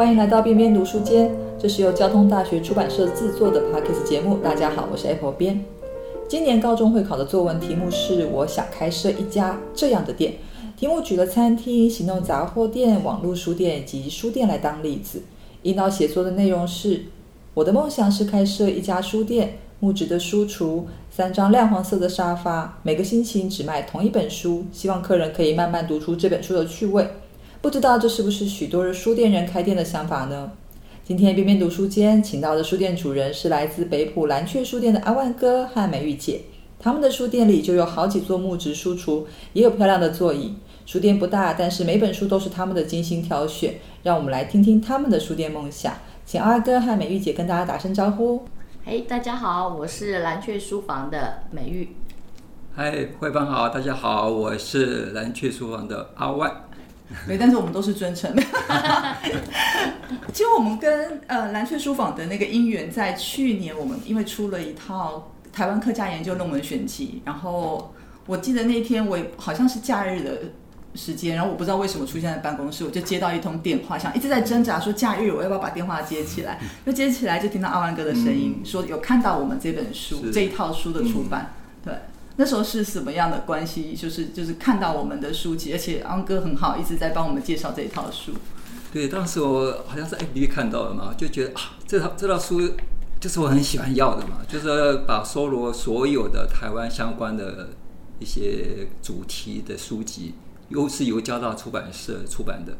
欢迎来到边边读书间，这是由交通大学出版社制作的 podcast 节目。大家好，我是 Apple 边。今年高中会考的作文题目是“我想开设一家这样的店”，题目举了餐厅、行动杂货店、网络书店以及书店来当例子。引导写作的内容是：我的梦想是开设一家书店，木质的书橱，三张亮黄色的沙发，每个星期只卖同一本书，希望客人可以慢慢读出这本书的趣味。不知道这是不是许多的书店人开店的想法呢？今天边边读书间请到的书店主人是来自北浦蓝雀书店的阿万哥和美玉姐。他们的书店里就有好几座木质书橱，也有漂亮的座椅。书店不大，但是每本书都是他们的精心挑选。让我们来听听他们的书店梦想。请阿哥和美玉姐跟大家打声招呼。嘿，大家好，我是蓝雀书房的美玉。嗨，慧芳好，大家好，我是蓝雀书房的阿万。对，但是我们都是尊称。其实我们跟呃蓝雀书房的那个姻缘，在去年我们因为出了一套台湾客家研究论文选集，然后我记得那天我好像是假日的时间，然后我不知道为什么出现在办公室，我就接到一通电话，想一直在挣扎说假日我要不要把电话接起来，就接起来就听到阿万哥的声音，说有看到我们这本书这一套书的出版，对。那时候是什么样的关系？就是就是看到我们的书籍，而且安哥很好，一直在帮我们介绍这一套书。对，当时我好像是 FB 看到了嘛，就觉得啊，这套这套书就是我很喜欢要的嘛，就是把收罗所有的台湾相关的一些主题的书籍，又是由交大出版社出版的，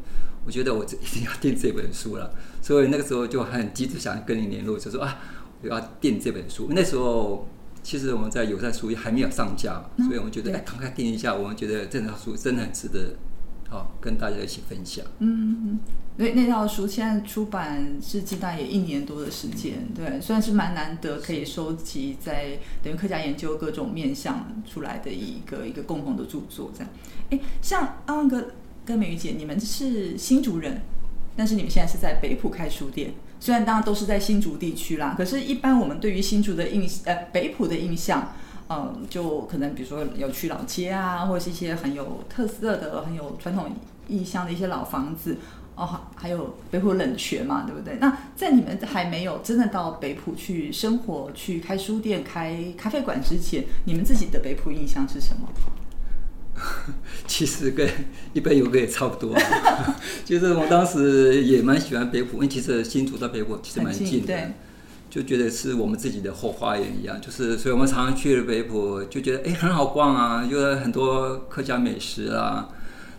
我觉得我这一定要订这本书了。所以那个时候就很急着想跟你联络，就说啊，我要订这本书。那时候。其实我们在有在书还没有上架，所以我们觉得哎，赶快订一下。我们觉得这套书真的很值得，好跟大家一起分享。嗯嗯，那那套书现在出版至今大概也一年多的时间，对，算是蛮难得可以收集在等于客家研究各种面向出来的一个一个共同的著作。这样，哎，像阿旺哥跟美玉姐，你们是新竹人，但是你们现在是在北浦开书店。虽然当然都是在新竹地区啦，可是，一般我们对于新竹的印呃北浦的印象，嗯，就可能比如说有去老街啊，或者是一些很有特色的、很有传统意象的一些老房子哦，还有北浦冷泉嘛，对不对？那在你们还没有真的到北浦去生活、去开书店、开咖啡馆之前，你们自己的北浦印象是什么？其实跟一般游客也差不多，就是我当时也蛮喜欢北浦，因为其实新竹到北浦其实蛮近的，就觉得是我们自己的后花园一样。就是所以我们常常去了北浦，就觉得哎很好逛啊，就是很多客家美食啦，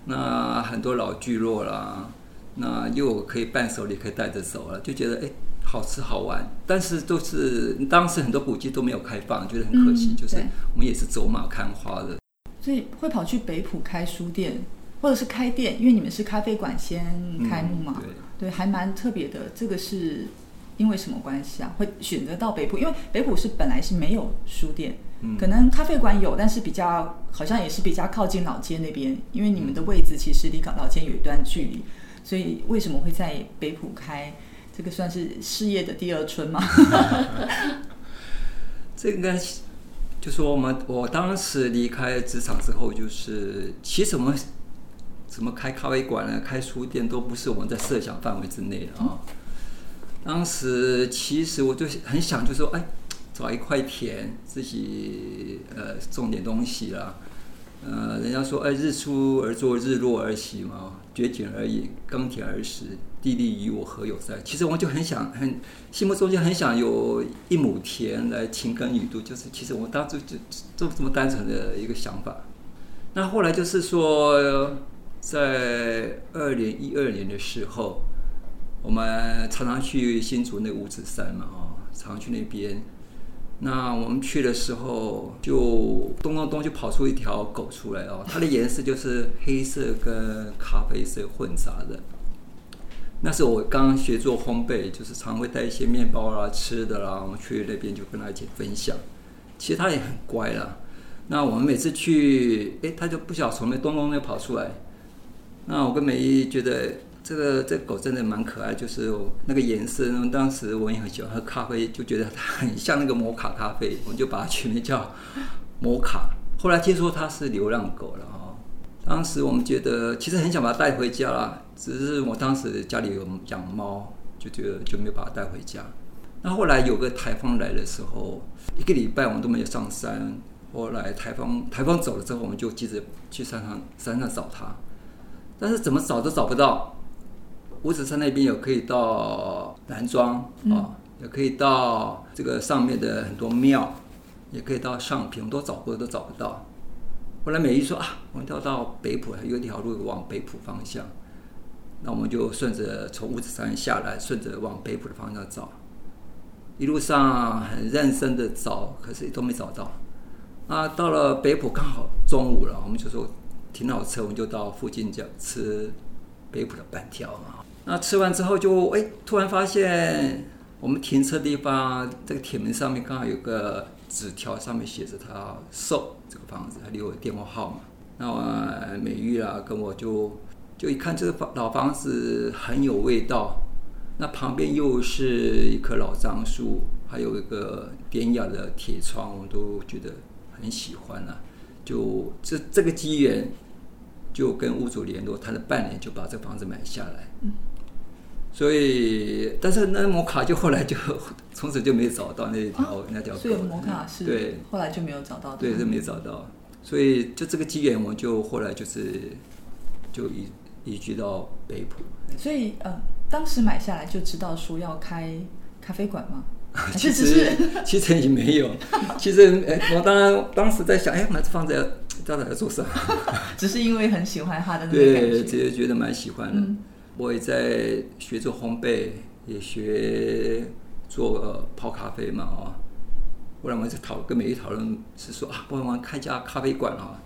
那很多老聚落啦，那又可以伴手礼可以带着走了，就觉得哎好吃好玩。但是都是当时很多古迹都没有开放，觉得很可惜。就是我们也是走马看花的。所以会跑去北浦开书店，或者是开店，因为你们是咖啡馆先开幕嘛，对，还蛮特别的。这个是因为什么关系啊？会选择到北浦，因为北浦是本来是没有书店，可能咖啡馆有，但是比较好像也是比较靠近老街那边，因为你们的位置其实离老街有一段距离，所以为什么会在北浦开？这个算是事业的第二春吗？这应该。就说我们，我当时离开职场之后，就是其实我们怎么开咖啡馆呢？开书店都不是我们在设想范围之内的啊。当时其实我就很想，就说哎，找一块田，自己呃种点东西啦。呃，人家说哎，日出而作，日落而息嘛，掘井而饮，耕田而食。地利与我何有哉？其实我就很想，很心目中就很想有一亩田来勤耕雨度，就是其实我当初就就这么单纯的一个想法。那后来就是说，在二零一二年的时候，我们常常去新竹那五指山嘛，哦，常去那边。那我们去的时候，就咚咚咚就跑出一条狗出来哦，它的颜色就是黑色跟咖啡色混杂的。那时候我刚学做烘焙，就是常会带一些面包啦、吃的啦，我去那边就跟他一起分享。其实他也很乖啦。那我们每次去，哎，他就不晓从那咚咚就跑出来。那我跟美姨觉得这个这狗真的蛮可爱，就是那个颜色。当时我也很喜欢喝咖啡，就觉得它很像那个摩卡咖啡，我们就把它取名叫摩卡。后来听说它是流浪狗了哈，当时我们觉得其实很想把它带回家啦，只是我当时家里有养猫，就觉得就没有把它带回家。那后来有个台风来的时候，一个礼拜我们都没有上山。后来台风台风走了之后，我们就急着去山上山上找它，但是怎么找都找不到。五指山那边有可以到南庄啊，也可以到这个上面的很多庙，也可以到上平，都找过都找不到。后来美玉说啊，我们要到北浦，有一条路往北浦方向，那我们就顺着从五指山下来，顺着往北浦的方向找。一路上很认真的找，可是都没找到。啊，到了北浦刚好中午了，我们就说停好车，我们就到附近叫吃北浦的板条嘛。那吃完之后就哎，突然发现我们停车地方这个铁门上面刚好有个纸条，上面写着他售这个房子，还留有电话号码。那美玉啊，跟我就就一看这个房老房子很有味道，那旁边又是一棵老樟树，还有一个典雅的铁窗，我们都觉得。很喜欢啊，就这这个机缘，就跟屋主联络，谈了半年就把这房子买下来。嗯，所以但是那摩卡就后来就从此就没找到那条那条。所以摩卡是对，后来就没有找到。对，就没找到。所以就这个机缘，我就后来就是就移移居到北浦。所以呃，当时买下来就知道说要开咖啡馆吗？其实其实也没有，其实哎我当然当时在想，哎，买这房子要到底要做什么？只是因为很喜欢他的那个感觉，其实觉得蛮喜欢的。我也在学做烘焙，也学做泡咖啡嘛哦。后来我们在讨跟美玉讨论是说啊，不然我们开家咖啡馆啊。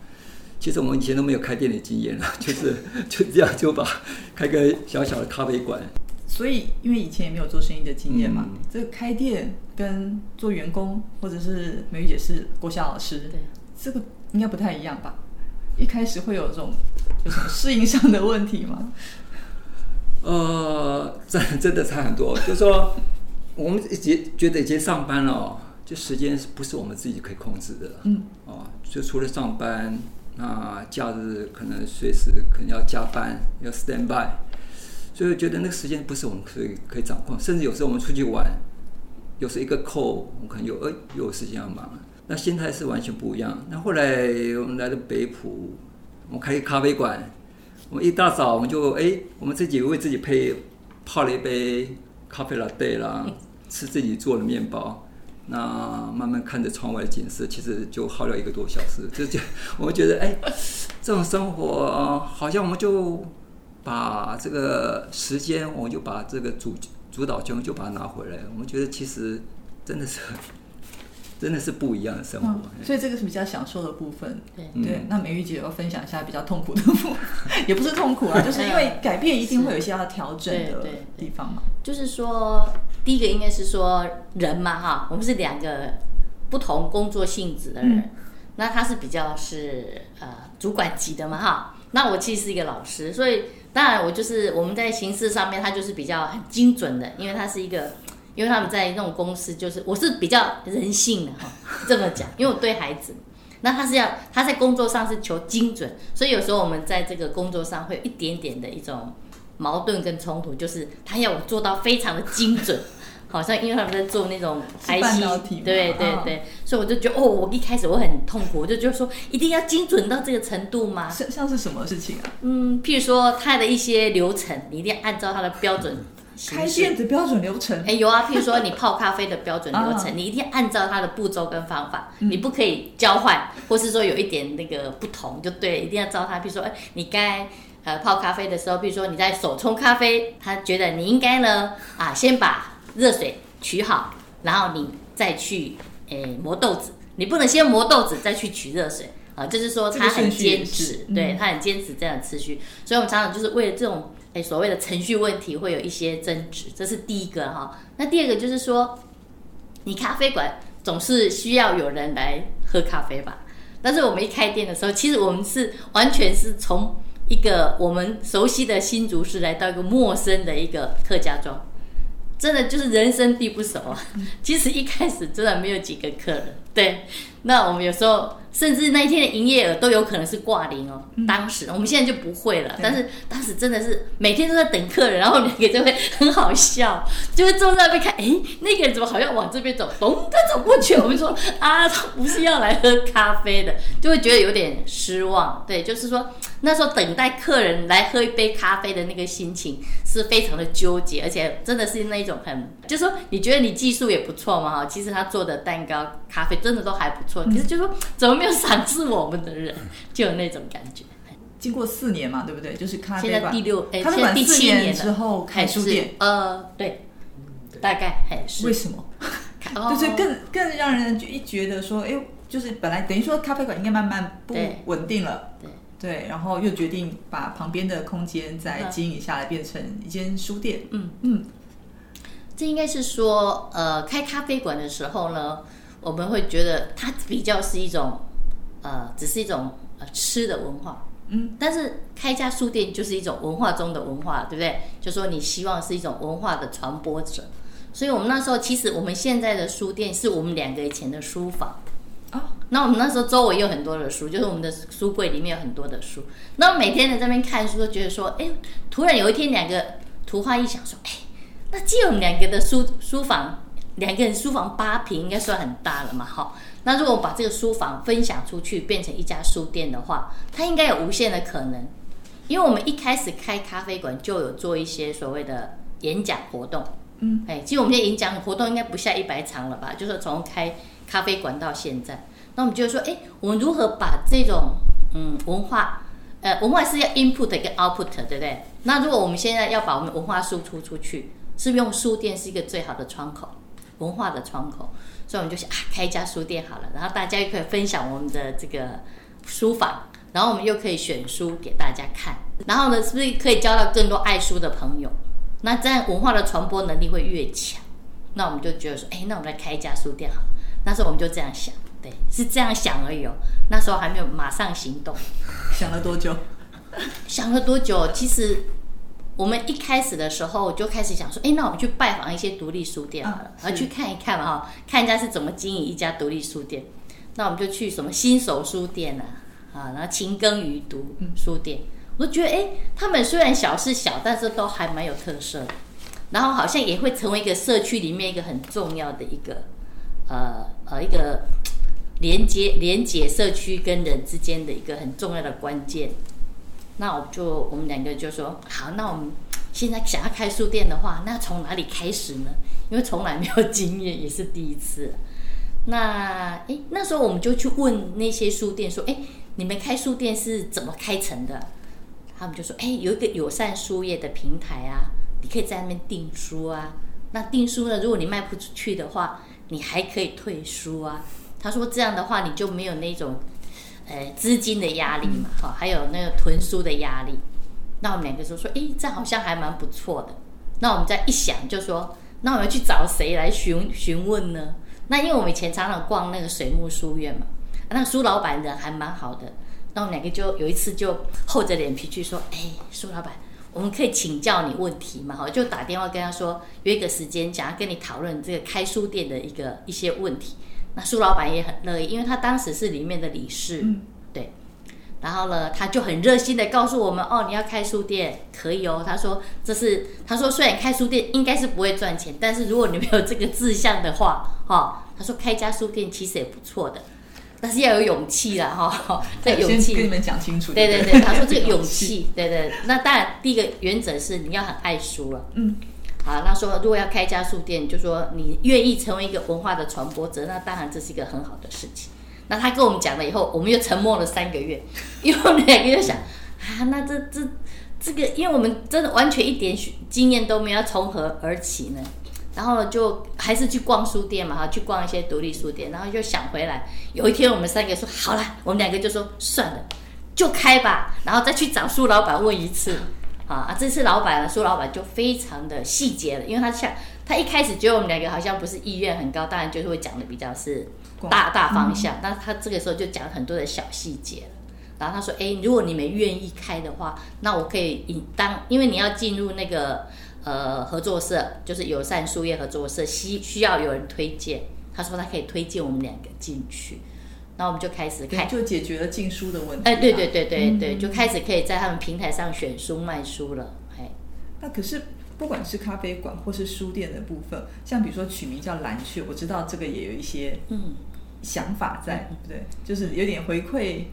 其实我们以前都没有开店的经验了，就是 就这样就把开个小小的咖啡馆。所以，因为以前也没有做生意的经验嘛，这个开店跟做员工，或者是美玉姐是国小老师，对，这个应该不太一样吧？一开始会有这种有什么适应上的问题吗？呃，真 真的差很多。就是说，我们已经觉得已经上班了，就时间不是我们自己可以控制的。嗯，哦，就除了上班，那假日可能随时可能要加班，要 stand by。所以觉得那个时间不是我们可以可以掌控，甚至有时候我们出去玩，有时候一个扣，我们可能有呃又有时间要忙，那心态是完全不一样。那后来我们来到北浦，我们开咖啡馆，我们一大早我们就哎，我们自己为自己配泡了一杯咖啡 latte 啦，吃自己做的面包，那慢慢看着窗外的景色，其实就耗了一个多小时。就就我们觉得哎，这种生活好像我们就。把这个时间，我们就把这个主主导权就把它拿回来。我们觉得其实真的是，真的是不一样的生活。所以这个是比较享受的部分。对对，那美玉姐要分享一下比较痛苦的部分，也不是痛苦啊，就是因为改变一定会有一些要调整的地方嘛。就是说，第一个应该是说人嘛，哈，我们是两个不同工作性质的人，那他是比较是呃主管级的嘛，哈。那我其实是一个老师，所以当然我就是我们在形式上面，他就是比较很精准的，因为他是一个，因为他们在那种公司，就是我是比较人性的哈，这么讲，因为我对孩子，那他是要他在工作上是求精准，所以有时候我们在这个工作上会有一点点的一种矛盾跟冲突，就是他要我做到非常的精准。好像因为他们在做那种 IC，对对对，所以我就觉得哦，我一开始我很痛苦，我就觉得说一定要精准到这个程度吗？像像是什么事情啊？嗯，譬如说他的一些流程，你一定要按照他的标准。开店的标准流程？哎，有啊，譬如说你泡咖啡的标准流程，你一定要按照它的步骤跟方法，你不可以交换，或是说有一点那个不同就对，一定要照它。譬如说，哎，你该呃泡咖啡的时候，譬如说你在手冲咖啡，他觉得你应该呢啊，先把。热水取好，然后你再去诶磨豆子。你不能先磨豆子再去取热水啊，就是说他很坚持，对他很坚持这样的次序。所以我们常常就是为了这种所谓的程序问题会有一些争执，这是第一个哈。那第二个就是说，你咖啡馆总是需要有人来喝咖啡吧？但是我们一开店的时候，其实我们是完全是从一个我们熟悉的新竹市来到一个陌生的一个客家庄。真的就是人生地不熟啊。其实一开始真的没有几个客人，对。那我们有时候甚至那一天的营业额都有可能是挂零哦。当时我们现在就不会了，但是当时真的是每天都在等客人，然后两个就会很好笑，就会坐在那边看，哎，那个人怎么好像往这边走，咚，他走过去，我们说 啊，他不是要来喝咖啡的，就会觉得有点失望。对，就是说那时候等待客人来喝一杯咖啡的那个心情是非常的纠结，而且真的是那一种很，就是说你觉得你技术也不错嘛哈，其实他做的蛋糕、咖啡真的都还不错。可是就说怎么没有赏识我们的人，就有那种感觉。经过四年嘛，对不对？就是咖啡馆第六，咖啡馆第七年之后开书店。呃，对，大概还是为什么？就是更更让人就一觉得说，哎，就是本来等于说咖啡馆应该慢慢不稳定了，对对，然后又决定把旁边的空间再经营下来，变成一间书店。嗯嗯，这应该是说，呃，开咖啡馆的时候呢。我们会觉得它比较是一种，呃，只是一种呃吃的文化，嗯，但是开家书店就是一种文化中的文化，对不对？就说你希望是一种文化的传播者，所以我们那时候其实我们现在的书店是我们两个以前的书房，啊，那我们那时候周围有很多的书，就是我们的书柜里面有很多的书，那我每天在这边看书都觉得说，哎，突然有一天两个图画一想说，哎，那既有两个的书书房。两个人书房八平应该算很大了嘛，哈。那如果把这个书房分享出去，变成一家书店的话，它应该有无限的可能。因为我们一开始开咖啡馆就有做一些所谓的演讲活动，嗯，哎，其实我们现在演讲活动应该不下一百场了吧？就是从开咖啡馆到现在，那我们就说，哎，我们如何把这种嗯文化，呃，文化是要 input 跟 output，对不对？那如果我们现在要把我们文化输出出去，是用书店是一个最好的窗口。文化的窗口，所以我们就想啊，开一家书店好了，然后大家又可以分享我们的这个书房，然后我们又可以选书给大家看，然后呢，是不是可以交到更多爱书的朋友？那这样文化的传播能力会越强。那我们就觉得说，哎，那我们来开一家书店好了。那时候我们就这样想，对，是这样想而已哦。那时候还没有马上行动。想了多久？想了多久？其实。我们一开始的时候就开始想说，哎，那我们去拜访一些独立书店好了，然后去看一看嘛，哈，看人家是怎么经营一家独立书店。那我们就去什么新手书店啊，啊，然后勤耕于读书店，我都觉得，哎，他们虽然小是小，但是都还蛮有特色的。然后好像也会成为一个社区里面一个很重要的一个，呃呃，一个连接连接社区跟人之间的一个很重要的关键。那我就我们两个就说好，那我们现在想要开书店的话，那从哪里开始呢？因为从来没有经验，也是第一次。那诶，那时候我们就去问那些书店说：“诶，你们开书店是怎么开成的？”他们就说：“诶，有一个友善书业的平台啊，你可以在那边订书啊。那订书呢，如果你卖不出去的话，你还可以退书啊。”他说：“这样的话，你就没有那种。”呃，资金的压力嘛，哈，还有那个囤书的压力。那我们两个就说，哎，这好像还蛮不错的。那我们再一想，就说，那我们要去找谁来询询问呢？那因为我们以前常常逛那个水木书院嘛，那个苏老板人还蛮好的。那我们两个就有一次就厚着脸皮去说，哎，苏老板，我们可以请教你问题嘛？哈，就打电话跟他说，约一个时间，想要跟你讨论这个开书店的一个一些问题。那苏老板也很乐意，因为他当时是里面的理事，对。然后呢，他就很热心的告诉我们：“哦，你要开书店可以哦。”他说：“这是他说虽然开书店应该是不会赚钱，但是如果你没有这个志向的话，哈，他说开家书店其实也不错的，但是要有勇气了 哈。这勇气跟你们讲清楚。对对对，他说这个勇气，对对。那当然，第一个原则是你要很爱书了，嗯。好，那说如果要开一家书店，就说你愿意成为一个文化的传播者，那当然这是一个很好的事情。那他跟我们讲了以后，我们又沉默了三个月，因为我们两个又想啊，那这这这个，因为我们真的完全一点经验都没有，从何而起呢？然后就还是去逛书店嘛，哈，去逛一些独立书店，然后又想回来。有一天我们三个说好了，我们两个就说算了，就开吧，然后再去找苏老板问一次。啊啊！这次老板呢，苏老板就非常的细节了，因为他像他一开始觉得我们两个好像不是意愿很高，当然就是会讲的比较是大大方向。那他这个时候就讲很多的小细节了。然后他说：“哎，如果你们愿意开的话，那我可以引当，因为你要进入那个呃合作社，就是友善书业合作社，需需要有人推荐。他说他可以推荐我们两个进去，那我们就开始对看。就解决了禁书的问题。哎，对对对对对，就开始可以在他们平台上选书卖书了。哎，那可是不管是咖啡馆或是书店的部分，像比如说取名叫蓝雀，我知道这个也有一些嗯，想法在，对？就是有点回馈，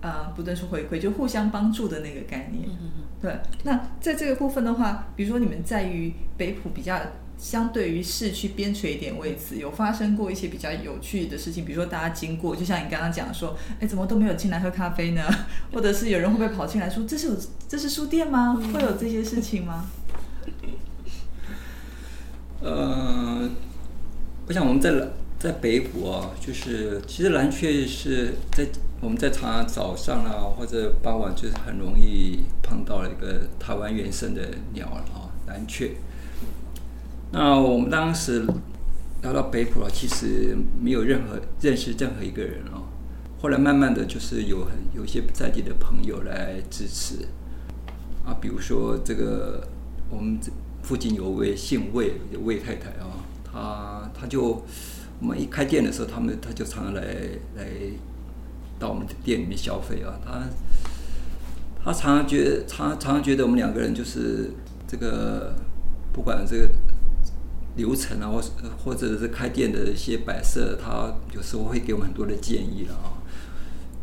呃，不能说回馈，就互相帮助的那个概念。嗯对。那在这个部分的话，比如说你们在于北浦比较。相对于市区边陲一点位置，有发生过一些比较有趣的事情，比如说大家经过，就像你刚刚讲说，哎，怎么都没有进来喝咖啡呢？或者是有人会不会跑进来说，这是有这是书店吗？会有这些事情吗？呃，我想我们在在北浦啊，就是其实蓝雀是在我们在常常早上啊或者傍晚，就是很容易碰到了一个台湾原生的鸟了啊，蓝雀。那我们当时来到北浦啊，其实没有任何认识任何一个人哦。后来慢慢的就是有很有些在地的朋友来支持啊，比如说这个我们这附近有位姓魏的魏太太啊，她她就我们一开店的时候，他们她就常常来来到我们的店里面消费啊，她她常常觉得常常常觉得我们两个人就是这个不管这个。流程啊，或或者是开店的一些摆设，他有时候会给我们很多的建议了啊。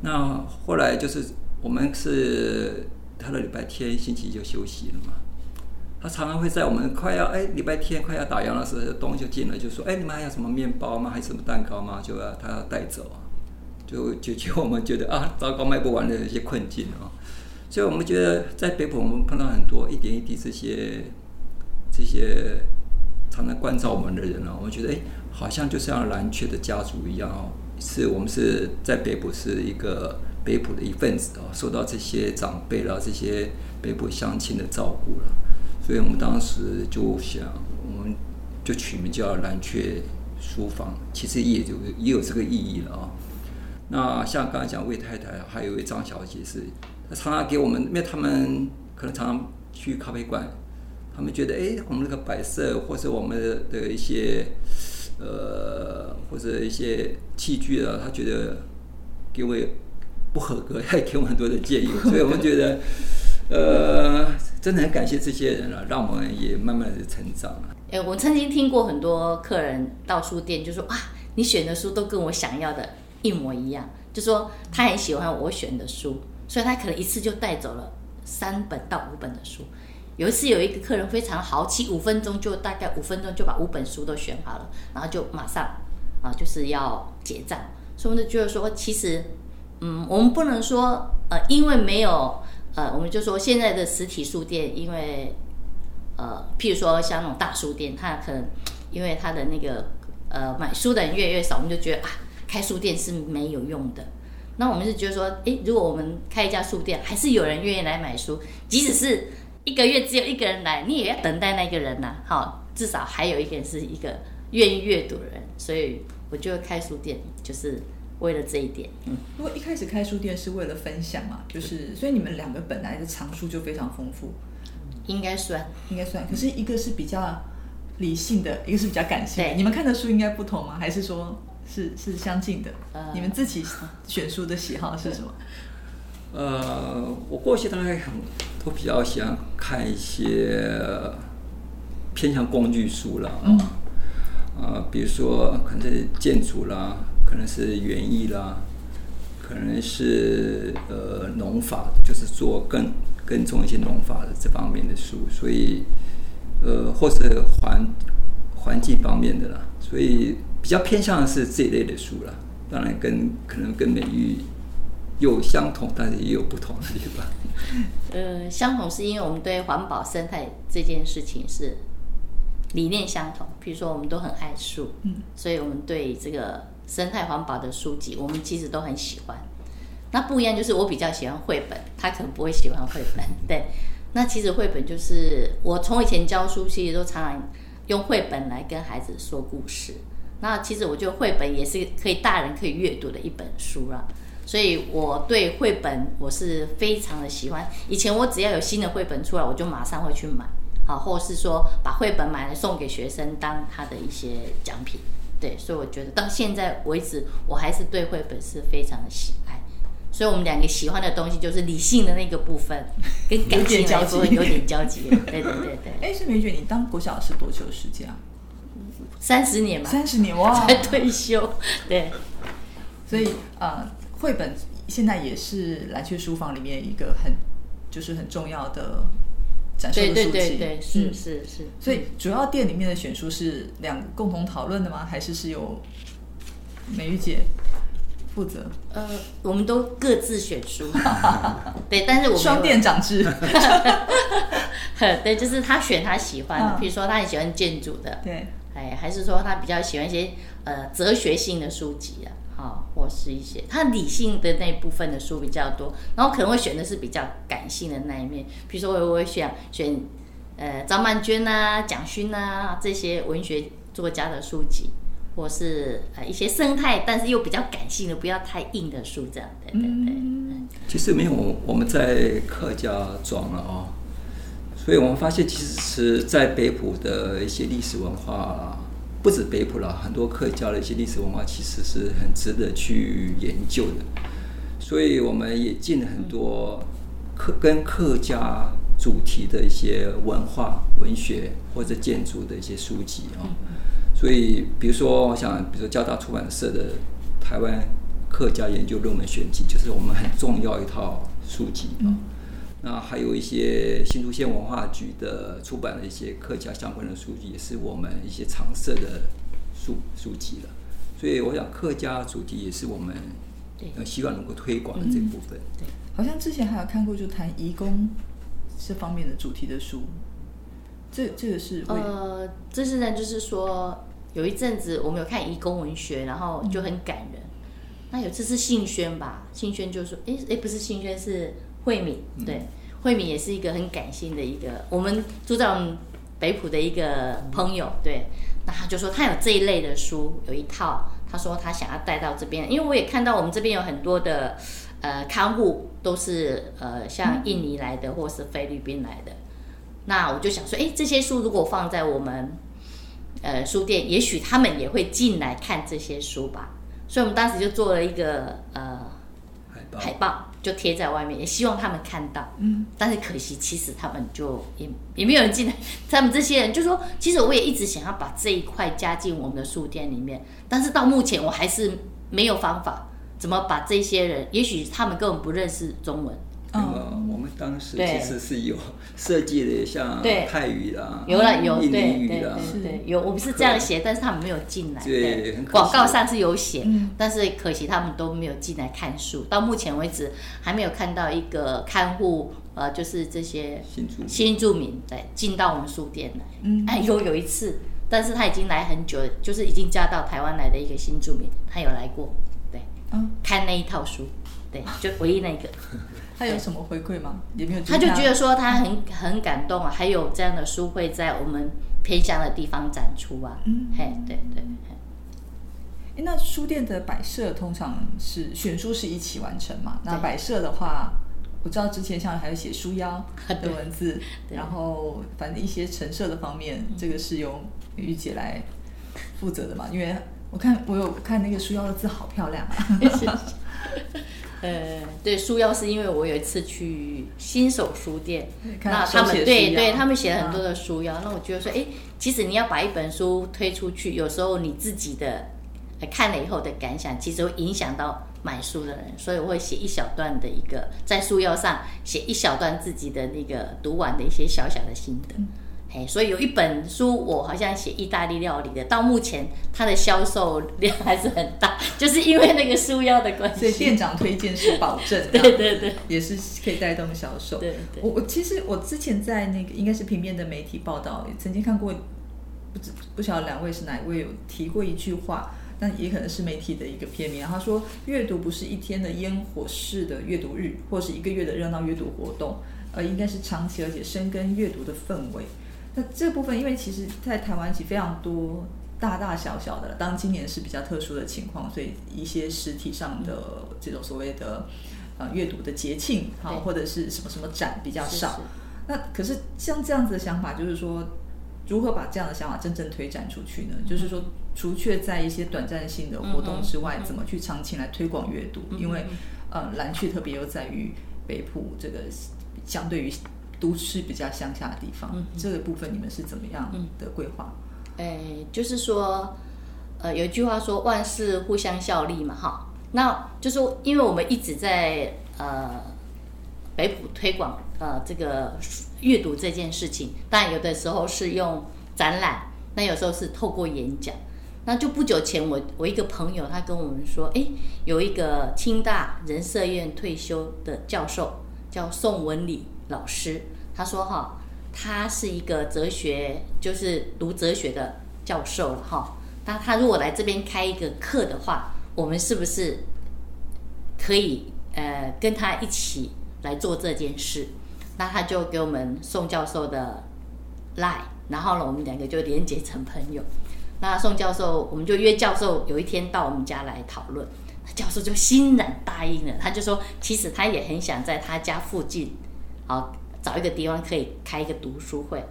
那后来就是我们是他的礼拜天、星期一就休息了嘛。他常常会在我们快要哎礼拜天快要打烊的时候，东西就进来就说：“哎，你们还有什么面包吗？还有什么蛋糕吗？”就要他要带走，就解决我们觉得啊糟糕卖不完的一些困境啊。所以我们觉得在北浦我们碰到很多一点一滴这些这些。常常关照我们的人哦，我们觉得哎，好像就像蓝雀的家族一样哦，是我们是在北浦是一个北浦的一份子哦，受到这些长辈啦、这些北浦乡亲的照顾了，所以我们当时就想，我们就取名叫蓝雀书房，其实也就也有这个意义了啊。那像刚才讲魏太太，还有一位张小姐是，她常常给我们，因为他们可能常常去咖啡馆。他们觉得，哎，我们那个摆设，或者我们的一些，呃，或者一些器具啊，他觉得给我不合格，还给我很多的建议，所以我们觉得，呃，真的很感谢这些人啊，让我们也慢慢的成长啊。哎，我曾经听过很多客人到书店就说啊，你选的书都跟我想要的一模一样，就说他很喜欢我选的书，所以他可能一次就带走了三本到五本的书。有一次有一个客人非常豪气，五分钟就大概五分钟就把五本书都选好了，然后就马上啊就是要结账。所以呢就是说，其实嗯，我们不能说呃，因为没有呃，我们就说现在的实体书店，因为呃，譬如说像那种大书店，它可能因为它的那个呃买书的人越来越少，我们就觉得啊，开书店是没有用的。那我们是觉得说，诶，如果我们开一家书店，还是有人愿意来买书，即使是。一个月只有一个人来，你也要等待那个人呐。好，至少还有一个人是一个愿意阅读的人，所以我就开书店，就是为了这一点。嗯，如果一开始开书店是为了分享嘛，就是所以你们两个本来的藏书就非常丰富，应该算，应该算。可是一个是比较理性的，一个是比较感性。的。你们看的书应该不同吗？还是说是是相近的？呃，你们自己选书的喜好是什么？呃，我过去大概很都比较喜欢看一些偏向工具书了啊，啊，比如说可能是建筑啦，可能是园艺啦，可能是呃农法，就是做更更重一些农法的这方面的书，所以呃或是环环境方面的啦，所以比较偏向的是这一类的书啦。当然跟可能跟美育。有相同，但是也有不同的地方。呃，相同是因为我们对环保生态这件事情是理念相同。比如说，我们都很爱树，嗯，所以我们对这个生态环保的书籍，我们其实都很喜欢。那不一样，就是我比较喜欢绘本，他可能不会喜欢绘本。对，那其实绘本就是我从以前教书，其实都常常用绘本来跟孩子说故事。那其实我觉得绘本也是可以大人可以阅读的一本书了。所以我对绘本我是非常的喜欢。以前我只要有新的绘本出来，我就马上会去买。好，或是说把绘本买来送给学生当他的一些奖品。对，所以我觉得到现在为止，我还是对绘本是非常的喜爱。所以我们两个喜欢的东西就是理性的那个部分，跟感性的部分有点交集。对对对对。哎，是梅姐，你当国小是多久的时间啊？三十年吧。三十年哇！才退休。对。所以呃，绘本现在也是蓝雀书房里面一个很就是很重要的展示的书籍。对对对，是是是。所以主要店里面的选书是两共同讨论的吗？还是是由美玉姐？负责呃，我们都各自选书，对，但是我们双店长制，对，就是他选他喜欢的，比如说他很喜欢建筑的，对，哎，还是说他比较喜欢一些呃哲学性的书籍啊，啊，或是一些他理性的那部分的书比较多，然后可能会选的是比较感性的那一面，比如说我我会选选呃张曼娟啊、蒋勋啊这些文学作家的书籍。或是呃一些生态，但是又比较感性的，不要太硬的书，这样对对对。其实没有，我们在客家庄了哦，所以我们发现，其实是在北浦的一些历史文化，不止北普了，很多客家的一些历史文化，其实是很值得去研究的。所以我们也进了很多客跟客家主题的一些文化、文学或者建筑的一些书籍啊。所以，比如说，我想，比如说交大出版社的《台湾客家研究论文选集》，就是我们很重要一套书籍啊。那还有一些新竹县文化局的出版的一些客家相关的书籍，也是我们一些常设的书书籍了。所以，我想客家主题也是我们呃希望能够推广的这部分。对，好像之前还有看过，就谈移工这方面的主题的书。这这个是呃，这是呢，就是说。有一阵子我们有看移工文学，然后就很感人。那有次是信轩吧，信轩就说：“哎哎，不是信轩，是慧敏。对，慧敏也是一个很感性的一个。我们住在我们北浦的一个朋友，对，那他就说他有这一类的书，有一套，他说他想要带到这边，因为我也看到我们这边有很多的呃看护都是呃像印尼来的或是菲律宾来的。那我就想说，哎，这些书如果放在我们。呃，书店也许他们也会进来看这些书吧，所以我们当时就做了一个呃海报，海报就贴在外面，也希望他们看到。嗯，但是可惜，其实他们就也也没有人进来。他们这些人就说，其实我也一直想要把这一块加进我们的书店里面，但是到目前我还是没有方法，怎么把这些人，也许他们根本不认识中文。嗯，我们当时其实是有设计的，像泰语啦，有了有印尼语啦，对有我们是这样写，但是他们没有进来。对，广告上是有写，但是可惜他们都没有进来看书。到目前为止，还没有看到一个看护，呃，就是这些新住新住民对进到我们书店来。嗯，哎，有有一次，但是他已经来很久，就是已经嫁到台湾来的一个新住民，他有来过，对，嗯，看那一套书，对，就唯一那个。他有什么回馈吗？也没有。他就觉得说他很很感动啊，还有这样的书会在我们偏乡的地方展出啊。嗯，嘿，对对。那书店的摆设通常是选书是一起完成嘛？那摆设的话，我知道之前像还有写书腰的文字，然后反正一些陈设的方面，这个是由于姐来负责的嘛？因为我看我有看那个书腰的字好漂亮啊。呃，对，书腰是因为我有一次去新手书店，那他们对对，他们写了很多的书腰，那我觉得说，哎，其实你要把一本书推出去，有时候你自己的看了以后的感想，其实会影响到买书的人，所以我会写一小段的一个在书腰上写一小段自己的那个读完的一些小小的心得。哎，所以有一本书，我好像写意大利料理的，到目前它的销售量还是很大，就是因为那个书腰的关系。所以店长推荐是保证，对对对，也是可以带动销售。对对，我我其实我之前在那个应该是平面的媒体报道，曾经看过，不知不晓得两位是哪一位有提过一句话，但也可能是媒体的一个片面。他说，阅读不是一天的烟火式的阅读日，或是一个月的热闹阅读活动，而应该是长期而且深耕阅读的氛围。那这部分，因为其实，在台湾其实非常多大大小小的，当今年是比较特殊的情况，所以一些实体上的这种所谓的呃阅读的节庆，好或者是什么什么展比较少。那可是像这样子的想法，就是说，如何把这样的想法真正推展出去呢？就是说，除却在一些短暂性的活动之外，怎么去长期来推广阅读？因为，呃，蓝区特别又在于北浦这个相对于都市比较乡下的地方，嗯这个部分你们是怎么样的规划？哎，就是说，呃，有一句话说万事互相效力嘛，哈，那就是因为我们一直在呃北普推广。呃，这个阅读这件事情，但有的时候是用展览，那有时候是透过演讲。那就不久前，我我一个朋友他跟我们说，哎，有一个清大人社院退休的教授叫宋文礼老师，他说哈，他是一个哲学，就是读哲学的教授了哈。那他如果来这边开一个课的话，我们是不是可以呃跟他一起来做这件事？那他就给我们宋教授的 line，然后呢，我们两个就连结成朋友。那宋教授，我们就约教授有一天到我们家来讨论。教授就欣然答应了，他就说，其实他也很想在他家附近，好找一个地方可以开一个读书会。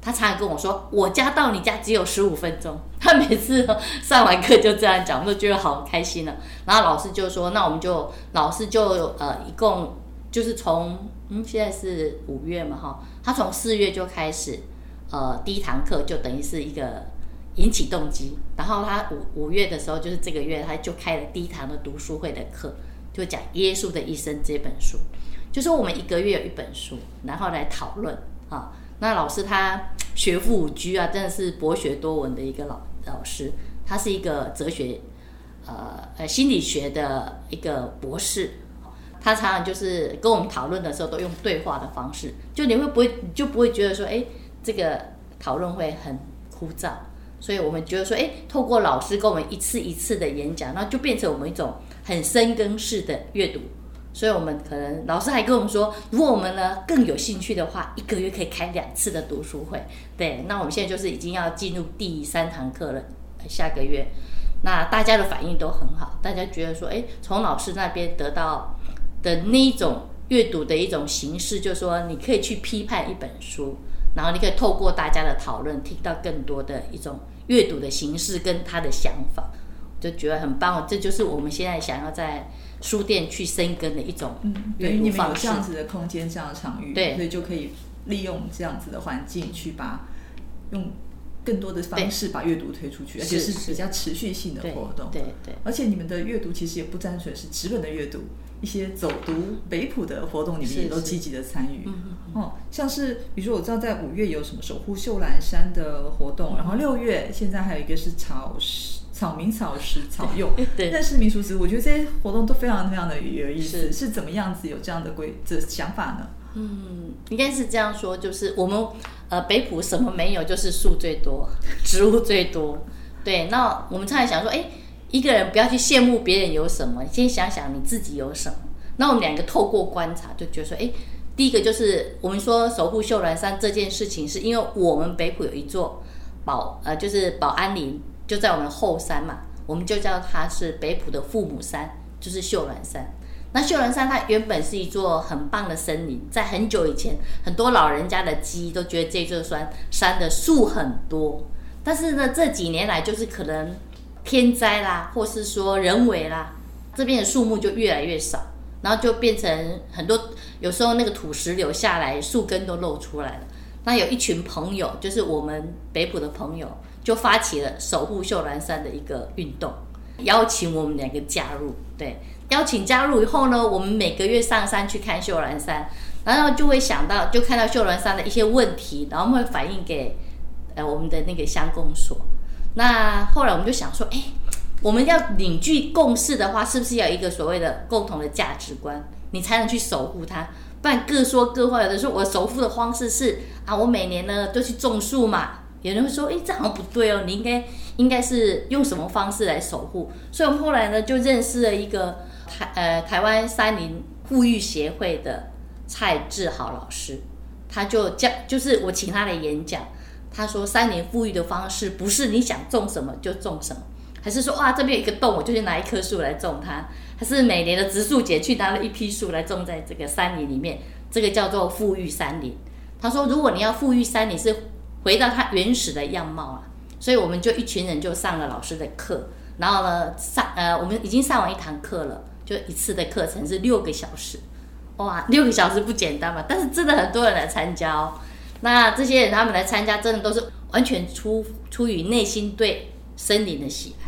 他常常跟我说，我家到你家只有十五分钟。他每次上完课就这样讲，我都觉得好开心了。然后老师就说，那我们就老师就呃一共。就是从嗯，现在是五月嘛，哈，他从四月就开始，呃，第一堂课就等于是一个引起动机，然后他五五月的时候，就是这个月，他就开了第一堂的读书会的课，就讲《耶稣的一生》这本书，就说我们一个月有一本书，然后来讨论啊。那老师他学富五居啊，真的是博学多闻的一个老老师，他是一个哲学，呃呃心理学的一个博士。他常常就是跟我们讨论的时候，都用对话的方式，就你会不会就不会觉得说，哎，这个讨论会很枯燥。所以我们觉得说，哎，透过老师跟我们一次一次的演讲，那就变成我们一种很深耕式的阅读。所以我们可能老师还跟我们说，如果我们呢更有兴趣的话，一个月可以开两次的读书会。对，那我们现在就是已经要进入第三堂课了，下个月，那大家的反应都很好，大家觉得说，哎，从老师那边得到。的那一种阅读的一种形式，就是说你可以去批判一本书，然后你可以透过大家的讨论，听到更多的一种阅读的形式跟他的想法，就觉得很棒。这就是我们现在想要在书店去生根的一种阅读方式。这样子的空间，这样的场域，对，所以就可以利用这样子的环境去把用更多的方式把阅读推出去，而且是比较持续性的活动。对对，而且你们的阅读其实也不单纯是纸本的阅读。一些走读北浦的活动，你们也都积极的参与。哦，像是比如说，我知道在五月有什么守护秀兰山的活动，然后六月现在还有一个是草石、草民、草食、草柚，认识民俗植物。我觉得这些活动都非常非常的有意思。是怎么样子有这样的规这想法呢？嗯，应该是这样说，就是我们呃北浦什么没有，就是树最多，植物最多。对，那我们常常想说，哎。一个人不要去羡慕别人有什么，你先想想你自己有什么。那我们两个透过观察，就觉得说，哎，第一个就是我们说守护秀兰山这件事情，是因为我们北浦有一座保呃，就是保安林，就在我们后山嘛，我们就叫它是北浦的父母山，就是秀兰山。那秀兰山它原本是一座很棒的森林，在很久以前，很多老人家的记忆都觉得这座山山的树很多，但是呢，这几年来就是可能。天灾啦，或是说人为啦，这边的树木就越来越少，然后就变成很多，有时候那个土石流下来，树根都露出来了。那有一群朋友，就是我们北浦的朋友，就发起了守护秀兰山的一个运动，邀请我们两个加入。对，邀请加入以后呢，我们每个月上山去看秀兰山，然后就会想到，就看到秀兰山的一些问题，然后会反映给呃我们的那个乡公所。那后来我们就想说，哎，我们要凝聚共识的话，是不是要一个所谓的共同的价值观，你才能去守护它？不然各说各话。有的时候我守护的方式是啊，我每年呢都去种树嘛。有人会说，哎，这好像不对哦，你应该应该是用什么方式来守护？所以我们后来呢就认识了一个台呃台湾山林护育协会的蔡志豪老师，他就讲，就是我请他来演讲。他说：“三年富裕的方式不是你想种什么就种什么，还是说哇这边有一个洞，我就去拿一棵树来种它？还是每年的植树节去拿了一批树来种在这个山林里面？这个叫做富裕山林。他说，如果你要富裕山林，是回到它原始的样貌啊。所以我们就一群人就上了老师的课，然后呢上呃我们已经上完一堂课了，就一次的课程是六个小时，哇，六个小时不简单嘛！但是真的很多人来参加哦。那这些人他们来参加，真的都是完全出出于内心对森林的喜爱。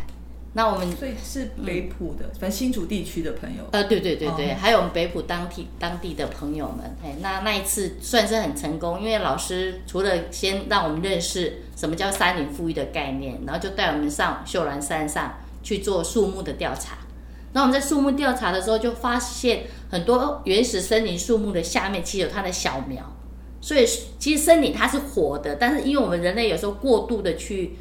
那我们所以是北浦的，反正新竹地区的朋友。呃，对对对对，哦还有我们北浦当地当地的朋友们，哎，那那一次算是很成功，因为老师除了先让我们认识什么叫山林富裕的概念，然后就带我们上秀兰山上去做树木的调查。那我们在树木调查的时候，就发现很多原始森林树木的下面其实有它的小苗，所以其实森林它是活的，但是因为我们人类有时候过度的去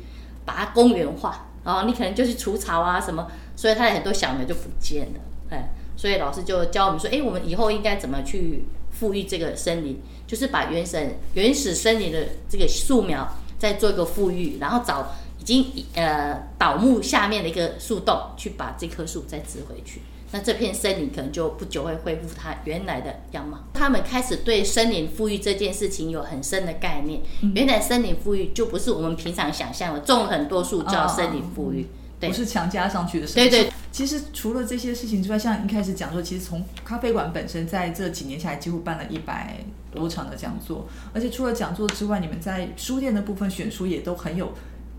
把它公园化，然后你可能就是除草啊什么，所以它有很多小苗就不见了，哎，所以老师就教我们说，哎，我们以后应该怎么去富裕这个森林，就是把原始原始森林的这个树苗再做一个富裕，然后找已经呃倒木下面的一个树洞，去把这棵树再植回去。那这片森林可能就不久会恢复它原来的样貌。他们开始对森林富裕这件事情有很深的概念。原来森林富裕就不是我们平常想象的种很多树叫森林富裕，对不是强加上去的。对对。其实除了这些事情之外，像一开始讲说，其实从咖啡馆本身在这几年下来，几乎办了一百多场的讲座，而且除了讲座之外，你们在书店的部分选书也都很有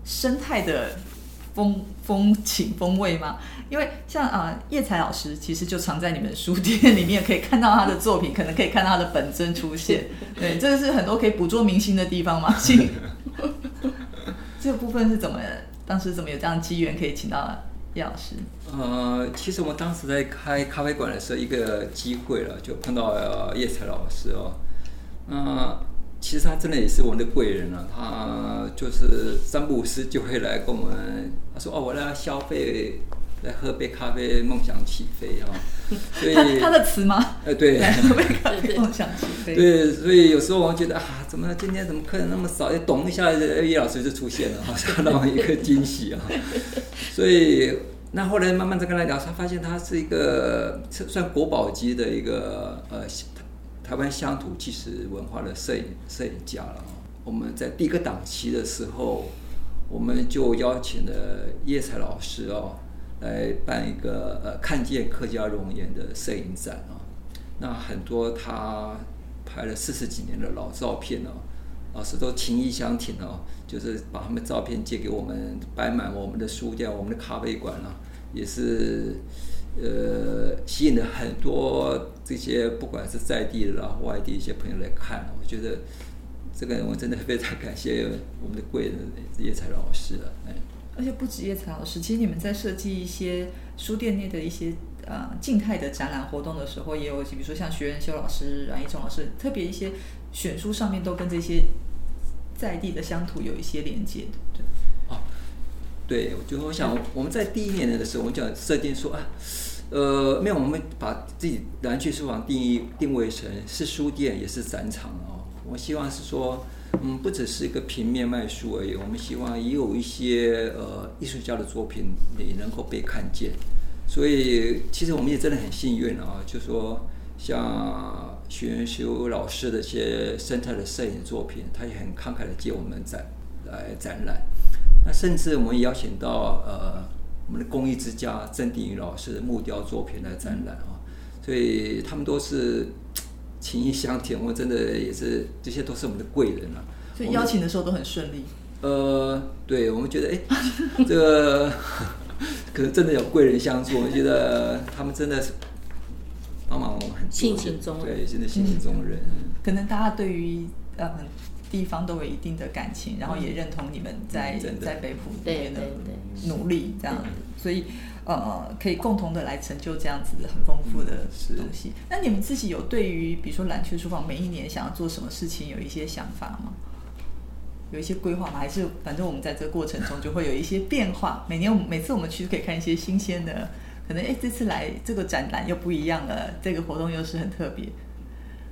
生态的风风情风味吗。因为像啊、呃叶才老师，其实就藏在你们书店里面，可以看到他的作品，可能可以看到他的本尊出现。对，这个是很多可以捕捉明星的地方嘛。请这个部分是怎么？当时怎么有这样的机缘可以请到叶老师？呃，其实我们当时在开咖啡馆的时候，一个机会了，就碰到呃叶才老师哦。那、其实他真的也是我们的贵人啊，他就是三不五时就会来跟我们，他说哦，我来消费，来喝杯咖啡，梦想起飞啊。所以他他的词吗？呃对。来喝杯咖啡，梦想起飞。对，所以有时候我们觉得啊，怎么今天怎么客人那么少？懂一下，叶老师就出现了，好像让我一个惊喜啊。所以那后来慢慢再跟他聊，他发现他是一个算国宝级的一个呃台湾乡土纪实文化的摄影摄影家了。我们在第一个档期的时候，我们就邀请了叶才老师哦，来办一个呃看见客家容颜的摄影展啊。那很多他拍了四十几年的老照片哦，老师都情意相挺哦，就是把他们照片借给我们，摆满我们的书店、我们的咖啡馆啊，也是呃吸引了很多这些不管是在地的然后、外地一些朋友来看。我觉得这个我真的非常感谢我们的贵人叶才老师了，哎。而且不止叶才老师，其实你们在设计一些书店内的一些呃静态的展览活动的时候，也有比如说像徐仁修老师、阮一中老师，特别一些选书上面都跟这些在地的乡土有一些连接，对不对？哦，对，我就我想我们在第一年的时候，我们讲设定说啊，呃，没有，我们把自己蓝区书房定义定位成是书店也是展场哦。我希望是说，嗯，不只是一个平面卖书而已，我们希望也有一些呃艺术家的作品也能够被看见。所以其实我们也真的很幸运啊，就说像徐元修老师的一些生态的摄影作品，他也很慷慨的借我们展来展览。那甚至我们也邀请到呃我们的工艺之家郑定宇老师的木雕作品来展览啊，所以他们都是 情意相挺，我真的也是这些都是我们的贵人啊。所以邀请的时候都很顺利。呃，对，我们觉得哎，这个可能真的有贵人相助，我觉得他们真的是帮忙我们很多，性情中人对，真的性情中人。可能大家对于呃地方都有一定的感情，然后也认同你们在、嗯在北浦这边的努力，这样子，所以呃可以共同的来成就这样子的很丰富的东西。那你们自己有对于比如说蓝雀书房每一年想要做什么事情有一些想法吗？有一些规划吗？还是反正我们在这个过程中就会有一些变化？每年我们每次我们去可以看一些新鲜的，可能哎这次来这个展览又不一样了，这个活动又是很特别。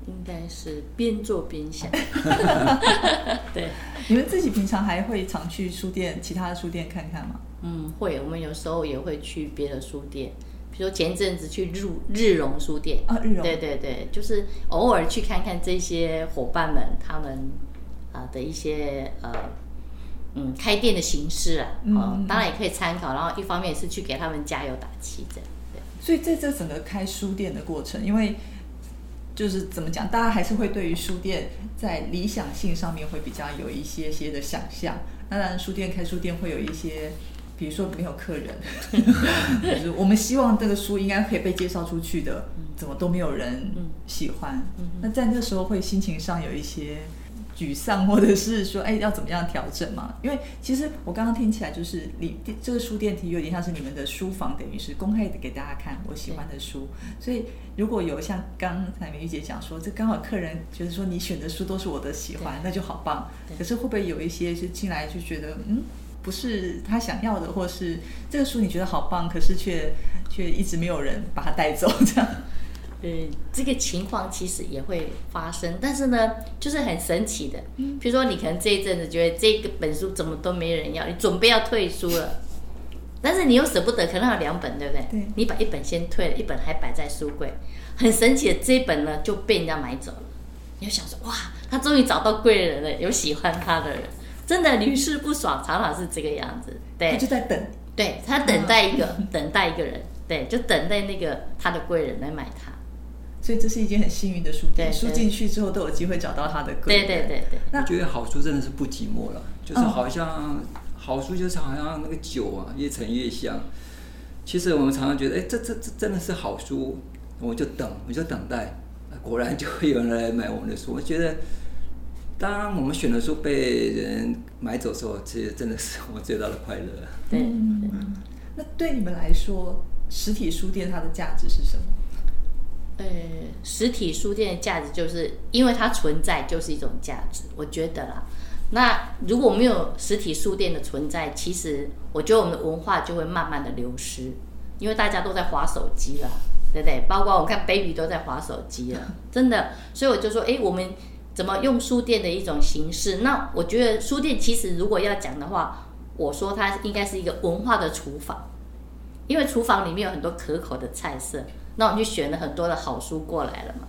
应该是边做边想。对，你们自己平常还会常去书店、其他的书店看看吗？嗯，会，我们有时候也会去别的书店，比比如说前一阵子去日日荣书店啊日荣对对对，就是偶尔去看看这些伙伴们他们啊、的一些呃嗯开店的形式啊，哦、嗯当然也可以参考，然后一方面也是去给他们加油打气这样。对所以在这整个开书店的过程，因为就是怎么讲，大家还是会对于书店在理想性上面会比较有一些些的想象。当然，书店开书店会有一些，比如说没有客人，就是我们希望这个书应该可以被介绍出去的，怎么都没有人嗯喜欢。嗯那在那时候会心情上有一些沮丧，或者是说，哎，要怎么样调整嘛？因为其实我刚刚听起来就是你这个书店题有点像是你们的书房，等于是公开的给大家看我喜欢的书。所以如果有像刚才美玉姐讲说，这刚好客人觉得说你选的书都是我的喜欢，那就好棒。可是会不会有一些是进来就觉得嗯？不是他想要的，或是这个书你觉得好棒，可是却却一直没有人把它带走，这样。呃，这个情况其实也会发生，但是呢，就是很神奇的。比如说，你可能这一阵子觉得这个本书怎么都没人要，你准备要退书了，但是你又舍不得，可能有两本，对不对？对你把一本先退了，一本还摆在书柜，很神奇的，这一本呢就被人家买走了。你就想说，哇，他终于找到贵人了，有喜欢他的人，真的屡试不爽，常常是这个样子。对，他就在等。对他等待一个，等待一个人，对，就等待那个他的贵人来买它。所以这是一件很幸运的书店，对对书进去之后都有机会找到他的贵人。对对对对，那我觉得好书真的是不寂寞了，就是嗯好像、好书就是好像那个酒啊，越陈越香。其实我们常常觉得，哎，这这这真的是好书，我就等，我就等待，果然就会有人来买我们的书。我觉得，当我们选的书被人买走的时候，其实真的是我最大的快乐。对嗯，那对你们来说，实体书店它的价值是什么？呃，实体书店的价值就是因为它存在就是一种价值，我觉得啦。那如果没有实体书店的存在，其实我觉得我们的文化就会慢慢的流失，因为大家都在划手机了，对不对？包括我看 baby 都在划手机了，真的。所以我就说，哎，我们怎么用书店的一种形式？那我觉得书店其实如果要讲的话，我说它应该是一个文化的厨房。因为厨房里面有很多可口的菜色，那我们就选了很多的好书过来了嘛。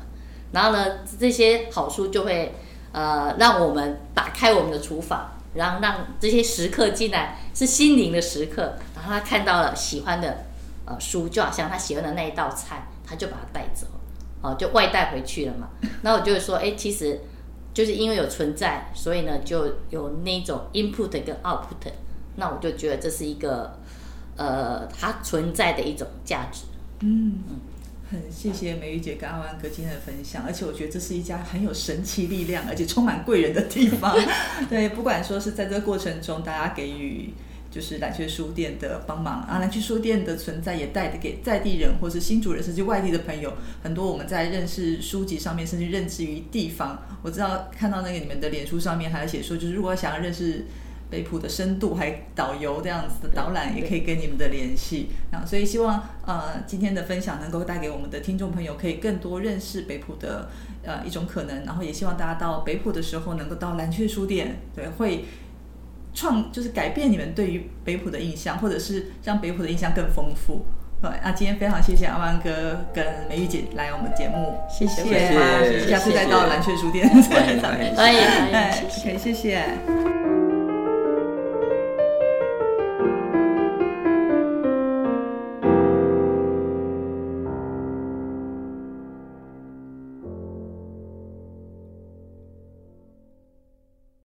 然后呢，这些好书就会呃让我们打开我们的厨房，然后让这些食客进来是心灵的食客，然后他看到了喜欢的呃书，就好像他喜欢的那一道菜，他就把它带走，哦、就外带回去了嘛。那我就会说，哎，其实就是因为有存在，所以呢就有那种 input 跟 output，那我就觉得这是一个。呃，它存在的一种价值。嗯嗯，很谢谢美玉姐跟阿万哥今天的分享，而且我觉得这是一家很有神奇力量，而且充满贵人的地方。对，不管说是在这个过程中，大家给予就是蓝雀书店的帮忙啊，蓝雀书店的存在也带给在地人或是新主人甚至外地的朋友很多。我们在认识书籍上面，甚至认知于地方，我知道看到那个你们的脸书上面还有写说，就是如果想要认识。北浦的深度，还导游这样子的导览，也可以跟你们的联系。啊，所以希望呃今天的分享能够带给我们的听众朋友，可以更多认识北浦的呃一种可能。然后也希望大家到北浦的时候，能够到蓝雀书店，对，会创就是改变你们对于北浦的印象，或者是让北浦的印象更丰富。对，那今天非常谢谢阿万哥跟美玉姐来我们节目，谢谢，谢谢下次再到蓝雀书店，欢迎欢迎欢迎欢迎，哎谢谢。